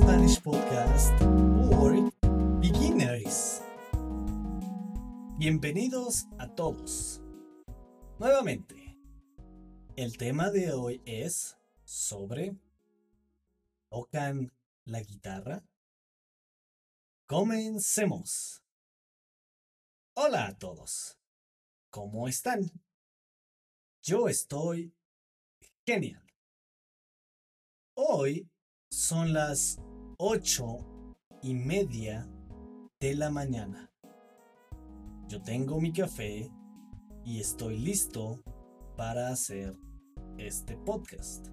podcast for beginners. Bienvenidos a todos. Nuevamente, el tema de hoy es sobre ¿Tocan la guitarra? Comencemos. Hola a todos. ¿Cómo están? Yo estoy genial. Hoy son las ocho y media de la mañana. Yo tengo mi café y estoy listo para hacer este podcast.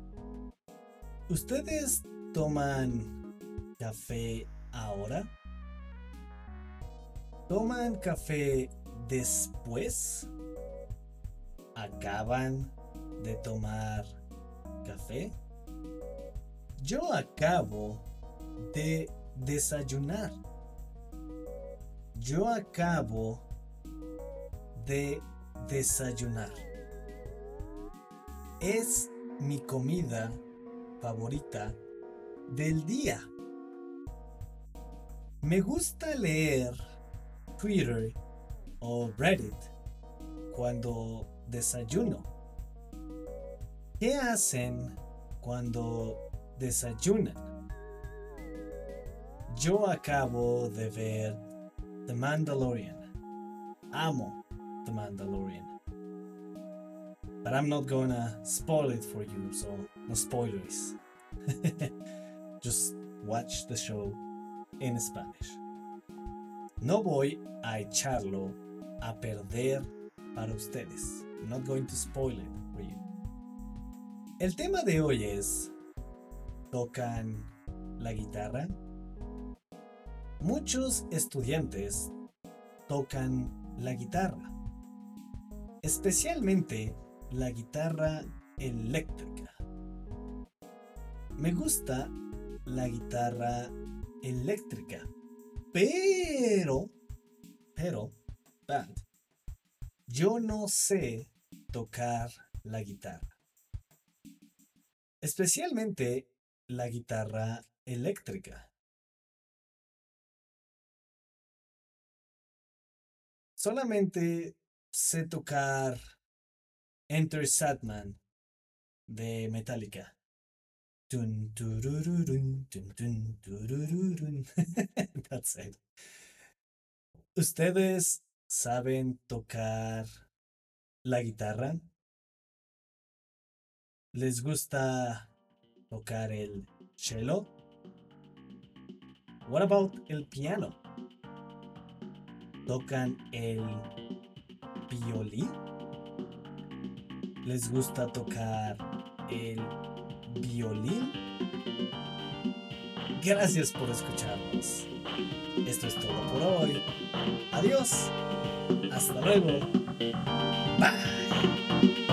¿Ustedes toman café ahora? ¿Toman café después? ¿Acaban de tomar café? Yo acabo de desayunar. Yo acabo de desayunar. Es mi comida favorita del día. Me gusta leer Twitter o Reddit cuando desayuno. ¿Qué hacen cuando desayunan? Yo acabo de ver The Mandalorian. Amo The Mandalorian. But I'm not gonna spoil it for you, so no spoilers. Just watch the show in Spanish. No voy a echarlo a perder para ustedes. I'm not going to spoil it for you. El tema de hoy es ¿Tocan la guitarra? Muchos estudiantes tocan la guitarra, especialmente la guitarra eléctrica. Me gusta la guitarra eléctrica, pero, pero, bad, yo no sé tocar la guitarra. Especialmente la guitarra eléctrica. Solamente sé tocar Enter Sadman de Metallica. That's it. ¿Ustedes saben tocar la guitarra? ¿Les gusta tocar el cello? What about el piano? ¿Tocan el violín? ¿Les gusta tocar el violín? Gracias por escucharnos. Esto es todo por hoy. Adiós. Hasta luego. Bye.